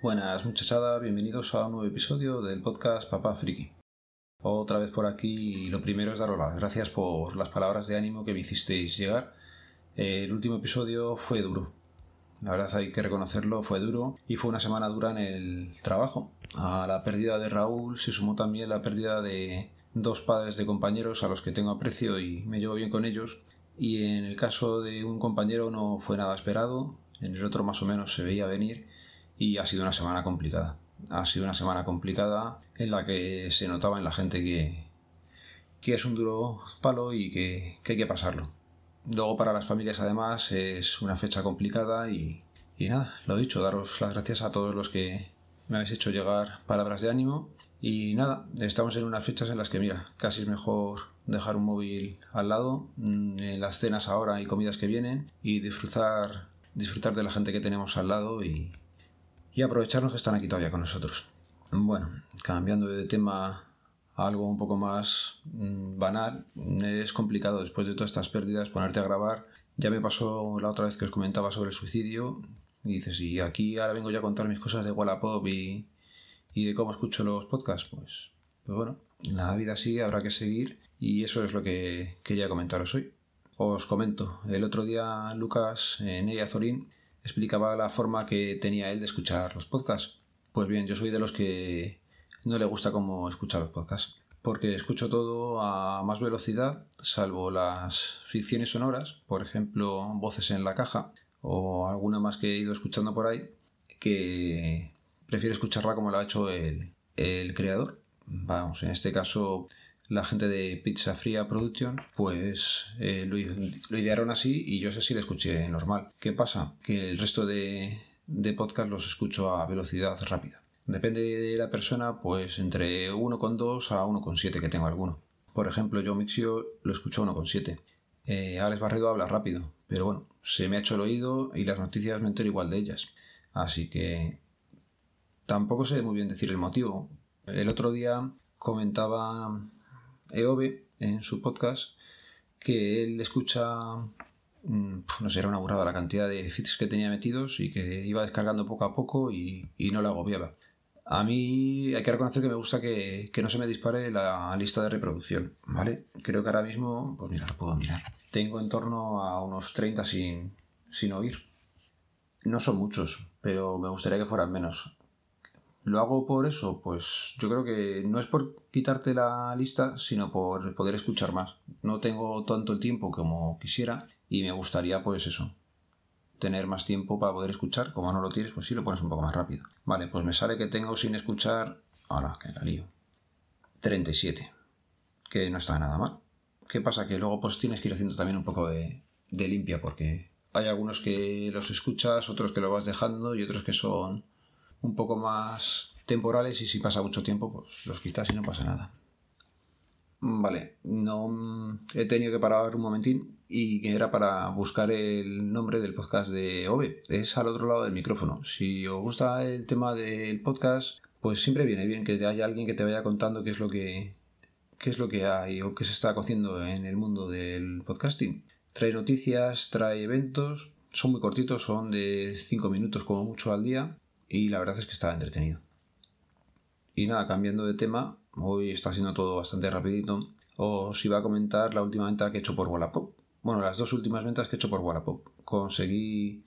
Buenas muchachada, bienvenidos a un nuevo episodio del podcast Papá Friki. Otra vez por aquí y lo primero es daros las gracias por las palabras de ánimo que me hicisteis llegar. El último episodio fue duro. La verdad hay que reconocerlo, fue duro y fue una semana dura en el trabajo. A la pérdida de Raúl se sumó también la pérdida de dos padres de compañeros a los que tengo aprecio y me llevo bien con ellos. Y en el caso de un compañero no fue nada esperado, en el otro más o menos se veía venir y ha sido una semana complicada. Ha sido una semana complicada en la que se notaba en la gente que, que es un duro palo y que, hay que pasarlo. Luego para las familias además es una fecha complicada y, y nada, lo dicho, daros las gracias a todos los que me habéis hecho llegar palabras de ánimo y nada, estamos en unas fechas en las que mira, casi es mejor dejar un móvil al lado mm, en las cenas ahora y comidas que vienen y disfrutar disfrutar de la gente que tenemos al lado y, y aprovecharnos que están aquí todavía con nosotros. Bueno, cambiando de tema a algo un poco más mm, banal, es complicado después de todas estas pérdidas ponerte a grabar. Ya me pasó la otra vez que os comentaba sobre el suicidio y dices, y aquí ahora vengo ya a contar mis cosas de Wallapop y, y de cómo escucho los podcasts, pues, pues bueno, la vida sigue, habrá que seguir y eso es lo que quería comentaros hoy. Os comento, el otro día Lucas en ella Zorín explicaba la forma que tenía él de escuchar los podcasts. Pues bien, yo soy de los que no le gusta cómo escuchar los podcasts, porque escucho todo a más velocidad, salvo las ficciones sonoras, por ejemplo, voces en la caja o alguna más que he ido escuchando por ahí, que prefiero escucharla como lo ha hecho el, el creador. Vamos, en este caso la gente de Pizza Fría Production, pues eh, lo, idearon así y yo sé si lo escuché normal. ¿Qué pasa? Que el resto de, de podcast los escucho a velocidad rápida. Depende de la persona, pues entre 1,2 a 1,7 que tengo alguno. Por ejemplo, yo Mixio lo escucho a 1,7. Eh, Alex Barredo habla rápido, pero bueno, se me ha hecho el oído y las noticias me entero igual de ellas. Así que tampoco sé muy bien decir el motivo. El otro día comentaba Eove en su podcast que él escucha, mm, no sé, era una burrada la cantidad de feeds que tenía metidos y que iba descargando poco a poco y, no le agobiaba. A mí hay que reconocer que me gusta que, no se me dispare la lista de reproducción, ¿vale? Creo que ahora mismo, pues mira, lo puedo mirar. Tengo en torno a unos 30 sin, sin oír. No son muchos, pero me gustaría que fueran menos. ¿Lo hago por eso? Pues yo creo que no es por quitarte la lista, sino por poder escuchar más. No tengo tanto el tiempo como quisiera y me gustaría pues eso, tener más tiempo para poder escuchar. Como no lo tienes, pues sí lo pones un poco más rápido. Vale, pues me sale que tengo sin escuchar... Ahora, que la lío. 37. Que no está nada mal. ¿Qué pasa? Que luego pues tienes que ir haciendo también un poco de, de limpia porque hay algunos que los escuchas, otros que lo vas dejando y otros que son un poco más temporales y si pasa mucho tiempo, pues los quitas y no pasa nada. Vale, no he tenido que parar un momentín y era para buscar el nombre del podcast de OVE. Es al otro lado del micrófono. Si os gusta el tema del podcast, pues siempre viene bien que haya alguien que te vaya contando qué es lo que qué es lo que hay o qué se está cociendo en el mundo del podcasting. Trae noticias, trae eventos, son muy cortitos, son de 5 minutos como mucho al día y la verdad es que estaba entretenido. Y nada, cambiando de tema, hoy está siendo todo bastante rapidito. Os iba a comentar la última venta que he hecho por Wallapop. Bueno, las dos últimas ventas que he hecho por Wallapop. Conseguí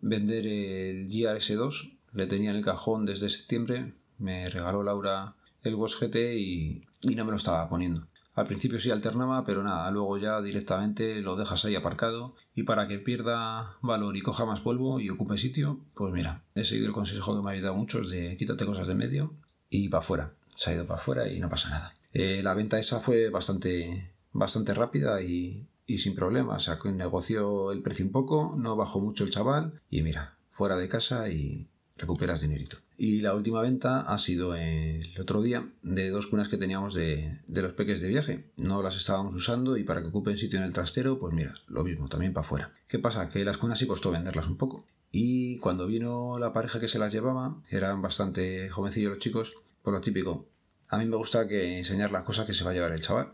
vender el GRS2, le tenía en el cajón desde septiembre, me regaló Laura el Boss GT y, y no me lo estaba poniendo. Al principio sí alternaba, pero nada, luego ya directamente lo dejas ahí aparcado y para que pierda valor y coja más polvo y ocupe sitio, pues mira, he seguido el consejo que me habéis dado muchos de quítate cosas de medio y para afuera. Se ha ido para afuera y no pasa nada. Eh, la venta esa fue bastante, bastante rápida y, y sin problemas. O sea, que negoció el precio un poco, no bajó mucho el chaval y mira, fuera de casa y, recuperas dinerito. Y la última venta ha sido el otro día de dos cunas que teníamos de, los peques de viaje. No las estábamos usando y para que ocupen sitio en el trastero, pues mira, lo mismo, también para afuera. ¿Qué pasa? Que las cunas sí costó venderlas un poco. Y cuando vino la pareja que se las llevaba, eran bastante jovencillos los chicos, por lo típico. A mí me gusta que enseñar las cosas que se va a llevar el chaval.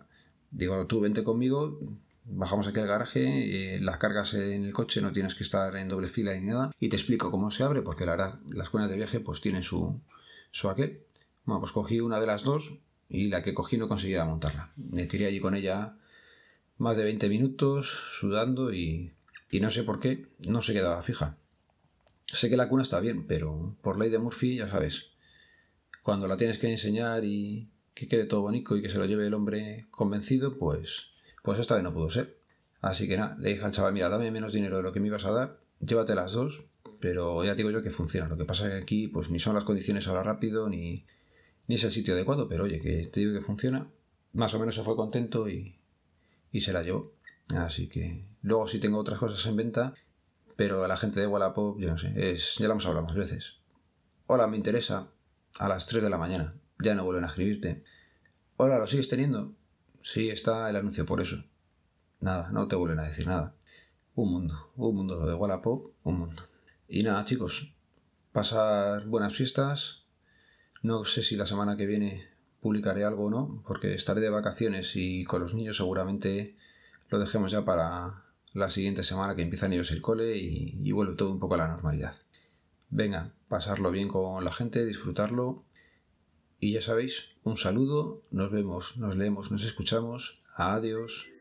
Digo, tú vente conmigo, Bajamos aquí al garaje, eh, las cargas en el coche, no tienes que estar en doble fila ni nada. Y te explico cómo se abre, porque la verdad, las cuerdas de viaje pues tienen su, su aquel. Bueno, pues cogí una de las dos y la que cogí no conseguía montarla. Me tiré allí con ella más de 20 minutos sudando y, y no sé por qué no se quedaba fija. Sé que la cuna está bien, pero por ley de Murphy, ya sabes, cuando la tienes que enseñar y que quede todo bonito y que se lo lleve el hombre convencido, pues, pues esta vez no pudo ser. Así que nada, le dije al chaval, mira, dame menos dinero de lo que me ibas a dar, llévate las dos, pero ya digo yo que funciona. Lo que pasa es que aquí, pues ni son las condiciones ahora rápido, ni, ni es el sitio adecuado, pero oye, que te digo que funciona. Más o menos se fue contento y, y se la llevó. Así que luego sí tengo otras cosas en venta, pero a la gente de Wallapop, yo no sé, es, ya lo hemos hablado más veces. Hola, me interesa, a las 3 de la mañana. Ya no vuelven a escribirte. Hola, ¿lo sigues teniendo? Sí, está el anuncio por eso. Nada, no te vuelven a decir nada. Un mundo, un mundo lo de Wallapop, un mundo. Y nada, chicos, pasar buenas fiestas. No sé si la semana que viene publicaré algo o no, porque estaré de vacaciones y con los niños seguramente lo dejemos ya para la siguiente semana que empiezan ellos el cole y, y vuelve todo un poco a la normalidad. Venga, pasarlo bien con la gente, disfrutarlo. Y ya sabéis, un saludo, nos vemos, nos leemos, nos escuchamos. Adiós.